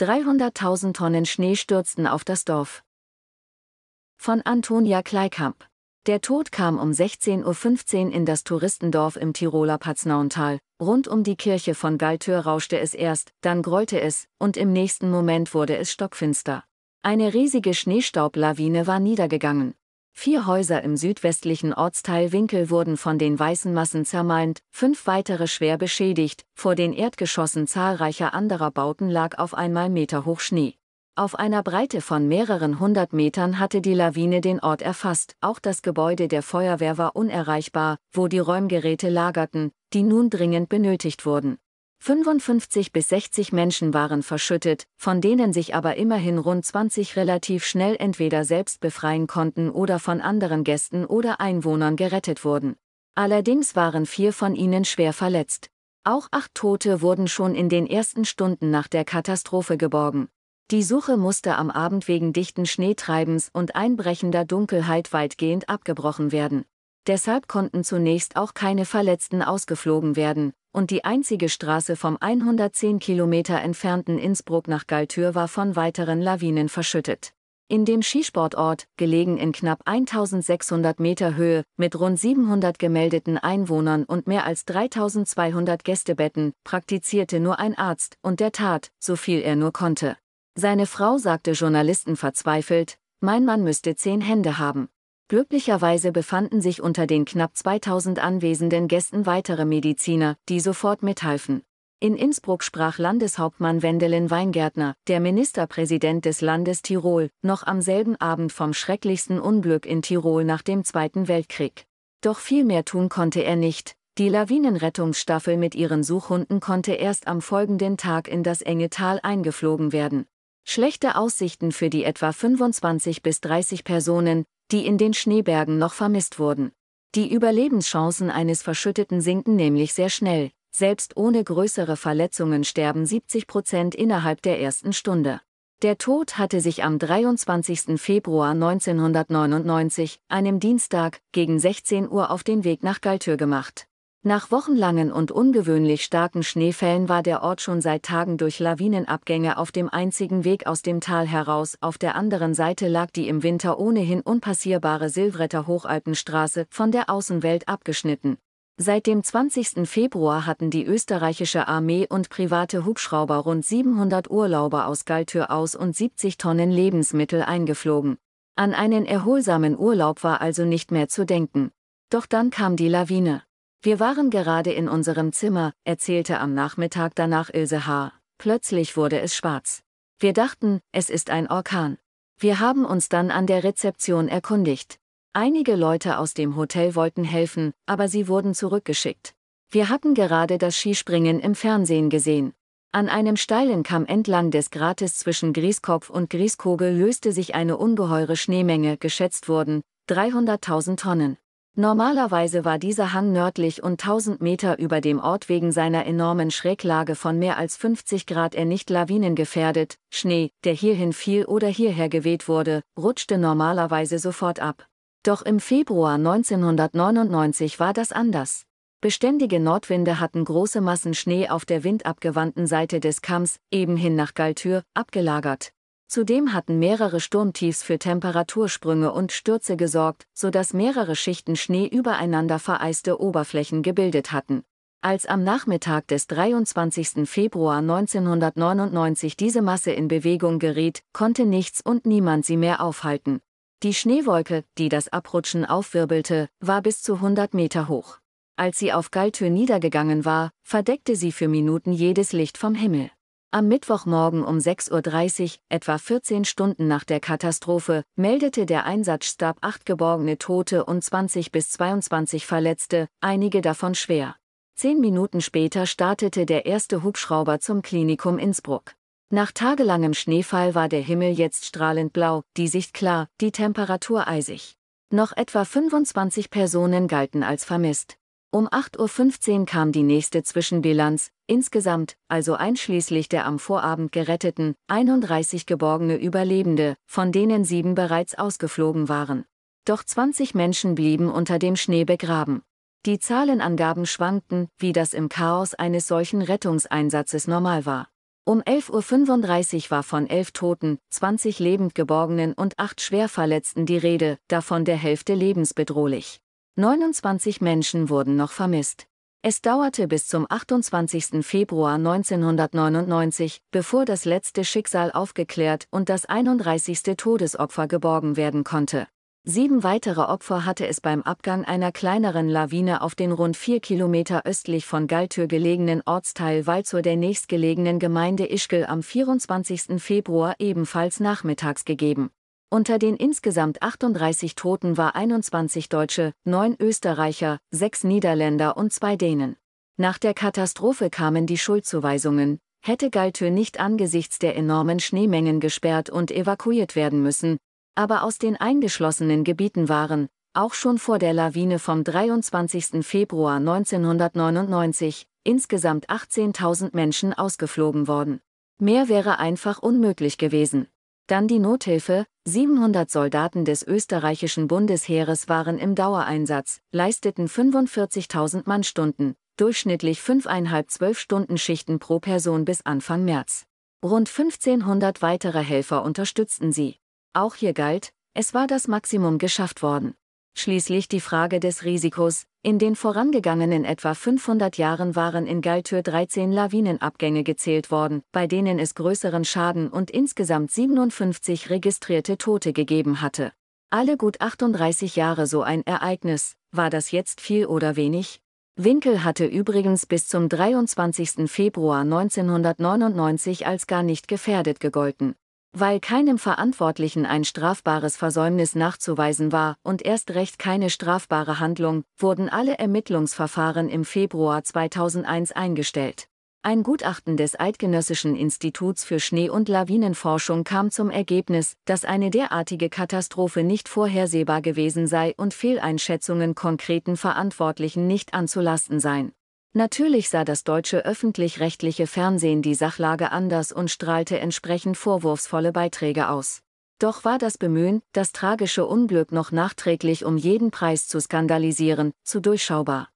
300.000 Tonnen Schnee stürzten auf das Dorf. Von Antonia Kleikamp. Der Tod kam um 16.15 Uhr in das Touristendorf im Tiroler Paznauntal. Rund um die Kirche von Galtür rauschte es erst, dann grollte es, und im nächsten Moment wurde es stockfinster. Eine riesige Schneestaublawine war niedergegangen. Vier Häuser im südwestlichen Ortsteil Winkel wurden von den weißen Massen zermalmt, fünf weitere schwer beschädigt, vor den Erdgeschossen zahlreicher anderer Bauten lag auf einmal meterhoch Schnee. Auf einer Breite von mehreren hundert Metern hatte die Lawine den Ort erfasst, auch das Gebäude der Feuerwehr war unerreichbar, wo die Räumgeräte lagerten, die nun dringend benötigt wurden. 55 bis 60 Menschen waren verschüttet, von denen sich aber immerhin rund 20 relativ schnell entweder selbst befreien konnten oder von anderen Gästen oder Einwohnern gerettet wurden. Allerdings waren vier von ihnen schwer verletzt. Auch acht Tote wurden schon in den ersten Stunden nach der Katastrophe geborgen. Die Suche musste am Abend wegen dichten Schneetreibens und einbrechender Dunkelheit weitgehend abgebrochen werden. Deshalb konnten zunächst auch keine Verletzten ausgeflogen werden, und die einzige Straße vom 110 Kilometer entfernten Innsbruck nach Galtür war von weiteren Lawinen verschüttet. In dem Skisportort, gelegen in knapp 1600 Meter Höhe, mit rund 700 gemeldeten Einwohnern und mehr als 3200 Gästebetten, praktizierte nur ein Arzt und der tat, so viel er nur konnte. Seine Frau sagte Journalisten verzweifelt, mein Mann müsste zehn Hände haben. Glücklicherweise befanden sich unter den knapp 2000 anwesenden Gästen weitere Mediziner, die sofort mithalfen. In Innsbruck sprach Landeshauptmann Wendelin Weingärtner, der Ministerpräsident des Landes Tirol, noch am selben Abend vom schrecklichsten Unglück in Tirol nach dem Zweiten Weltkrieg. Doch viel mehr tun konnte er nicht. Die Lawinenrettungsstaffel mit ihren Suchhunden konnte erst am folgenden Tag in das enge Tal eingeflogen werden. Schlechte Aussichten für die etwa 25 bis 30 Personen, die in den Schneebergen noch vermisst wurden. Die Überlebenschancen eines Verschütteten sinken nämlich sehr schnell. Selbst ohne größere Verletzungen sterben 70 Prozent innerhalb der ersten Stunde. Der Tod hatte sich am 23. Februar 1999, einem Dienstag, gegen 16 Uhr auf den Weg nach Galtür gemacht. Nach wochenlangen und ungewöhnlich starken Schneefällen war der Ort schon seit Tagen durch Lawinenabgänge auf dem einzigen Weg aus dem Tal heraus. Auf der anderen Seite lag die im Winter ohnehin unpassierbare Silvretter Hochalpenstraße von der Außenwelt abgeschnitten. Seit dem 20. Februar hatten die österreichische Armee und private Hubschrauber rund 700 Urlauber aus Galtür aus und 70 Tonnen Lebensmittel eingeflogen. An einen erholsamen Urlaub war also nicht mehr zu denken. Doch dann kam die Lawine. Wir waren gerade in unserem Zimmer, erzählte am Nachmittag danach Ilse H. Plötzlich wurde es schwarz. Wir dachten, es ist ein Orkan. Wir haben uns dann an der Rezeption erkundigt. Einige Leute aus dem Hotel wollten helfen, aber sie wurden zurückgeschickt. Wir hatten gerade das Skispringen im Fernsehen gesehen. An einem steilen Kamm entlang des Grates zwischen Grieskopf und Grieskogel löste sich eine ungeheure Schneemenge, geschätzt wurden 300.000 Tonnen. Normalerweise war dieser Hang nördlich und 1000 Meter über dem Ort wegen seiner enormen Schräglage von mehr als 50 Grad er nicht lawinengefährdet, Schnee, der hierhin fiel oder hierher geweht wurde, rutschte normalerweise sofort ab. Doch im Februar 1999 war das anders. Beständige Nordwinde hatten große Massen Schnee auf der windabgewandten Seite des Kamms, eben hin nach Galtür, abgelagert. Zudem hatten mehrere Sturmtiefs für Temperatursprünge und Stürze gesorgt, sodass mehrere Schichten Schnee übereinander vereiste Oberflächen gebildet hatten. Als am Nachmittag des 23. Februar 1999 diese Masse in Bewegung geriet, konnte nichts und niemand sie mehr aufhalten. Die Schneewolke, die das Abrutschen aufwirbelte, war bis zu 100 Meter hoch. Als sie auf Galtür niedergegangen war, verdeckte sie für Minuten jedes Licht vom Himmel. Am Mittwochmorgen um 6.30 Uhr, etwa 14 Stunden nach der Katastrophe, meldete der Einsatzstab acht geborgene Tote und 20 bis 22 Verletzte, einige davon schwer. Zehn Minuten später startete der erste Hubschrauber zum Klinikum Innsbruck. Nach tagelangem Schneefall war der Himmel jetzt strahlend blau, die Sicht klar, die Temperatur eisig. Noch etwa 25 Personen galten als vermisst. Um 8.15 Uhr kam die nächste Zwischenbilanz, insgesamt, also einschließlich der am Vorabend geretteten, 31 geborgene Überlebende, von denen sieben bereits ausgeflogen waren. Doch 20 Menschen blieben unter dem Schnee begraben. Die Zahlenangaben schwankten, wie das im Chaos eines solchen Rettungseinsatzes normal war. Um 11.35 Uhr war von elf Toten, 20 lebend geborgenen und acht Schwerverletzten die Rede, davon der Hälfte lebensbedrohlich. 29 Menschen wurden noch vermisst. Es dauerte bis zum 28. Februar 1999, bevor das letzte Schicksal aufgeklärt und das 31. Todesopfer geborgen werden konnte. Sieben weitere Opfer hatte es beim Abgang einer kleineren Lawine auf den rund vier Kilometer östlich von Galtür gelegenen Ortsteil Walzow der nächstgelegenen Gemeinde Ischgl am 24. Februar ebenfalls nachmittags gegeben. Unter den insgesamt 38 Toten war 21 Deutsche, 9 Österreicher, 6 Niederländer und 2 Dänen. Nach der Katastrophe kamen die Schuldzuweisungen, hätte Galtür nicht angesichts der enormen Schneemengen gesperrt und evakuiert werden müssen, aber aus den eingeschlossenen Gebieten waren, auch schon vor der Lawine vom 23. Februar 1999, insgesamt 18.000 Menschen ausgeflogen worden. Mehr wäre einfach unmöglich gewesen. Dann die Nothilfe, 700 Soldaten des österreichischen Bundesheeres waren im Dauereinsatz, leisteten 45.000 Mannstunden, durchschnittlich 5,5 12-Stunden-Schichten pro Person bis Anfang März. Rund 1500 weitere Helfer unterstützten sie. Auch hier galt, es war das Maximum geschafft worden. Schließlich die Frage des Risikos. In den vorangegangenen etwa 500 Jahren waren in Galtür 13 Lawinenabgänge gezählt worden, bei denen es größeren Schaden und insgesamt 57 registrierte Tote gegeben hatte. Alle gut 38 Jahre so ein Ereignis, war das jetzt viel oder wenig? Winkel hatte übrigens bis zum 23. Februar 1999 als gar nicht gefährdet gegolten. Weil keinem Verantwortlichen ein strafbares Versäumnis nachzuweisen war und erst recht keine strafbare Handlung, wurden alle Ermittlungsverfahren im Februar 2001 eingestellt. Ein Gutachten des Eidgenössischen Instituts für Schnee- und Lawinenforschung kam zum Ergebnis, dass eine derartige Katastrophe nicht vorhersehbar gewesen sei und Fehleinschätzungen konkreten Verantwortlichen nicht anzulasten seien. Natürlich sah das deutsche öffentlich-rechtliche Fernsehen die Sachlage anders und strahlte entsprechend vorwurfsvolle Beiträge aus. Doch war das Bemühen, das tragische Unglück noch nachträglich um jeden Preis zu skandalisieren, zu durchschaubar.